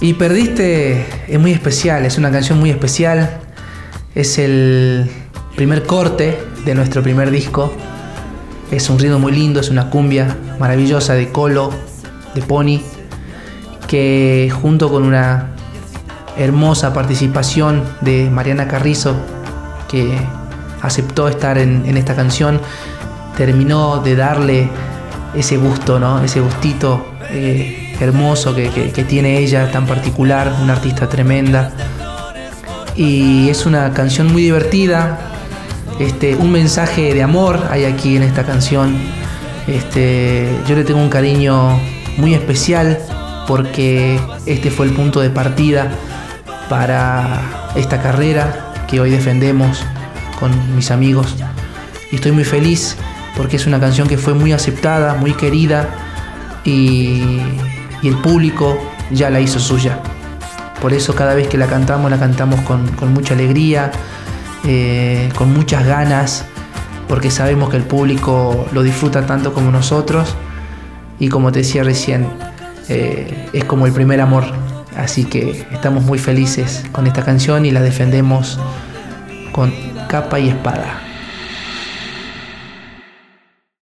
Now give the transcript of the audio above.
Y Perdiste es muy especial, es una canción muy especial. Es el primer corte de nuestro primer disco. Es un ritmo muy lindo, es una cumbia maravillosa de Colo, de Pony, que junto con una hermosa participación de Mariana Carrizo, que aceptó estar en, esta canción, terminó de darle ese gusto, ¿no? ese gustito eh, hermoso que, tiene ella, tan particular, una artista tremenda. Y es una canción muy divertida, este, un mensaje de amor hay aquí en esta canción. Este, yo le tengo un cariño muy especial porque este fue el punto de partida para esta carrera que hoy defendemos con mis amigos. Y estoy muy feliz porque es una canción que fue muy aceptada, muy querida y, el público ya la hizo suya. Por eso cada vez que la cantamos, la cantamos con, mucha alegría, eh, con muchas ganas, porque sabemos que el público lo disfruta tanto como nosotros. Y como te decía recién, eh, es como el primer amor. Así que estamos muy felices con esta canción y la defendemos con capa y espada.